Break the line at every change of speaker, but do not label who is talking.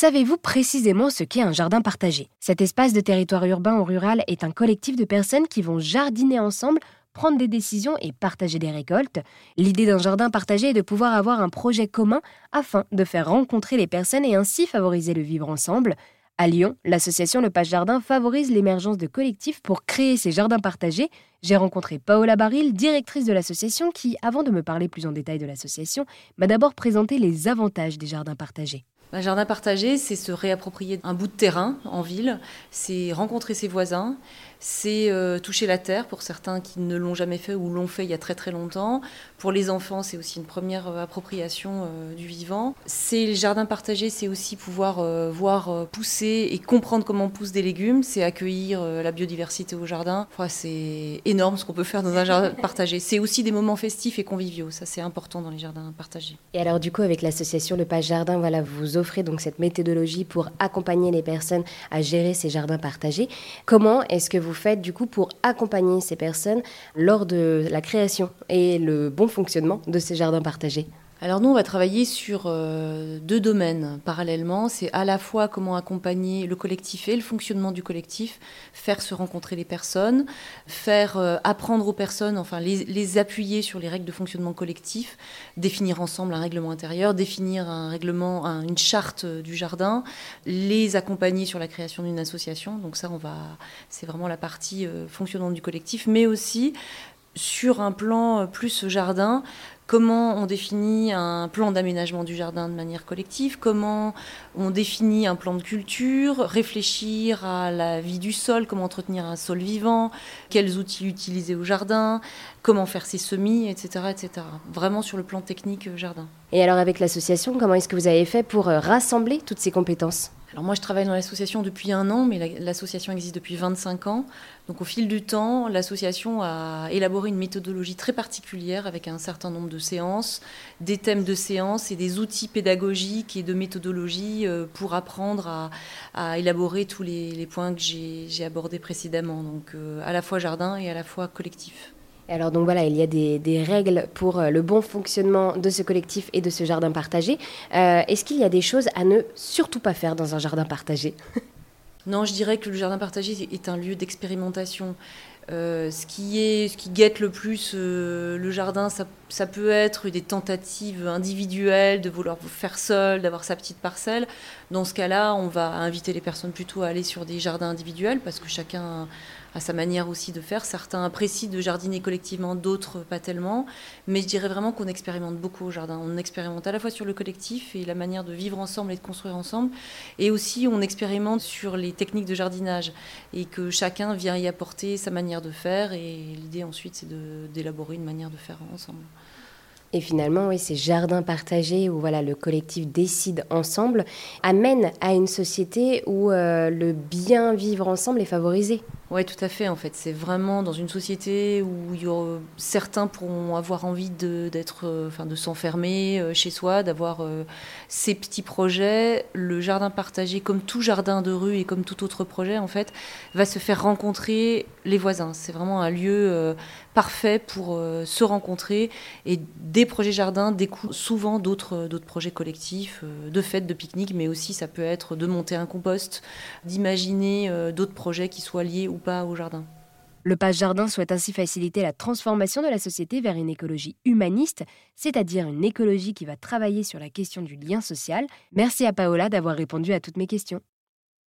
Savez-vous précisément ce qu'est un jardin partagé? Cet espace de territoire urbain ou rural est un collectif de personnes qui vont jardiner ensemble prendre des décisions et partager des récoltes. L'idée d'un jardin partagé est de pouvoir avoir un projet commun afin de faire rencontrer les personnes et ainsi favoriser le vivre ensemble. À Lyon, l'association Le Page Jardin favorise l'émergence de collectifs pour créer ces jardins partagés. J'ai rencontré Paola Baril, directrice de l'association, qui, avant de me parler plus en détail de l'association, m'a d'abord présenté les avantages des jardins partagés.
Un jardin partagé, c'est se réapproprier un bout de terrain en ville, c'est rencontrer ses voisins, c'est euh, toucher la terre pour certains qui ne l'ont jamais fait ou l'ont fait il y a très très longtemps. Pour les enfants, c'est aussi une première euh, appropriation euh, du vivant. C'est les jardins partagés, c'est aussi pouvoir voir pousser et comprendre comment poussent des légumes, c'est accueillir la biodiversité au jardin. c'est énorme ce qu'on peut faire dans un jardin partagé. C'est aussi des moments festifs et conviviaux, ça c'est important dans les jardins partagés.
Et alors du coup, avec l'association Le Page Jardin, voilà, vous offrez donc cette méthodologie pour accompagner les personnes à gérer ces jardins partagés. Comment est-ce que vous faites du coup pour accompagner ces personnes lors de la création et le bon fonctionnement de ces jardins partagés?
Alors nous, on va travailler sur euh, deux domaines parallèlement. C'est à la fois comment accompagner le collectif et le fonctionnement du collectif, faire se rencontrer les personnes, faire euh, apprendre aux personnes, enfin les, appuyer sur les règles de fonctionnement collectif, définir ensemble un règlement intérieur, définir un règlement, une charte du jardin, les accompagner sur la création d'une association. Donc ça, on va, c'est vraiment la partie euh, fonctionnement du collectif, mais aussi sur un plan plus jardin, comment on définit un plan d'aménagement du jardin de manière collective, comment on définit un plan de culture, réfléchir à la vie du sol, comment entretenir un sol vivant, quels outils utiliser au jardin, comment faire ses semis, etc., etc. Vraiment sur le plan technique euh, jardin.
Et alors avec l'association, comment est-ce que vous avez fait pour euh, rassembler toutes ces compétences?
Alors moi, je travaille dans l'association depuis un an, mais l'association existe depuis 25 ans. Donc au fil du temps, l'association a élaboré une méthodologie très particulière avec un certain nombre de séances, des thèmes de séances et des outils pédagogiques et de méthodologie euh, pour apprendre à, élaborer tous les, points que j'ai abordés précédemment. Donc euh, à la fois jardin et à la fois collectif.
Alors donc voilà, il y a des, règles pour euh, le bon fonctionnement de ce collectif et de ce jardin partagé. Euh, est-ce qu'il y a des choses à ne surtout pas faire dans un jardin partagé?
Non, je dirais que le jardin partagé est un lieu d'expérimentation. Euh, ce, qui est, ce qui guette le plus le jardin, ça, ça, peut être des tentatives individuelles de vouloir faire seul, d'avoir sa petite parcelle. Dans ce cas-là, on va inviter les personnes plutôt à aller sur des jardins individuels parce que chacun à sa manière aussi de faire. Certains apprécient de jardiner collectivement, d'autres pas tellement. Mais je dirais vraiment qu'on expérimente beaucoup au jardin. On expérimente à la fois sur le collectif et la manière de vivre ensemble et de construire ensemble. Et aussi, on expérimente sur les techniques de jardinage et que chacun vient y apporter sa manière de faire. Et l'idée ensuite, c'est d'élaborer une manière de faire ensemble.
Et finalement, oui, ces jardins partagés où voilà, le collectif décide ensemble amènent à une société où euh, le bien vivre ensemble est favorisé.
Oui, tout à fait. En fait, c'est vraiment dans une société où aura, certains pourront avoir envie de, d'être, euh, enfin, de s'enfermer euh, chez soi, d'avoir ces petits projets. Le jardin partagé, comme tout jardin de rue et comme tout autre projet, en fait, va se faire rencontrer les voisins. C'est vraiment un lieu parfait pour se rencontrer et des projets jardins découlent souvent d'autres, projets collectifs, euh, de fêtes, de pique-niques, mais aussi ça peut être de monter un compost, d'imaginer euh, d'autres projets qui soient liés pas au jardin.
Le Page Jardin souhaite ainsi faciliter la transformation de la société vers une écologie humaniste, c'est-à-dire une écologie qui va travailler sur la question du lien social. Merci à Paola d'avoir répondu à toutes mes questions.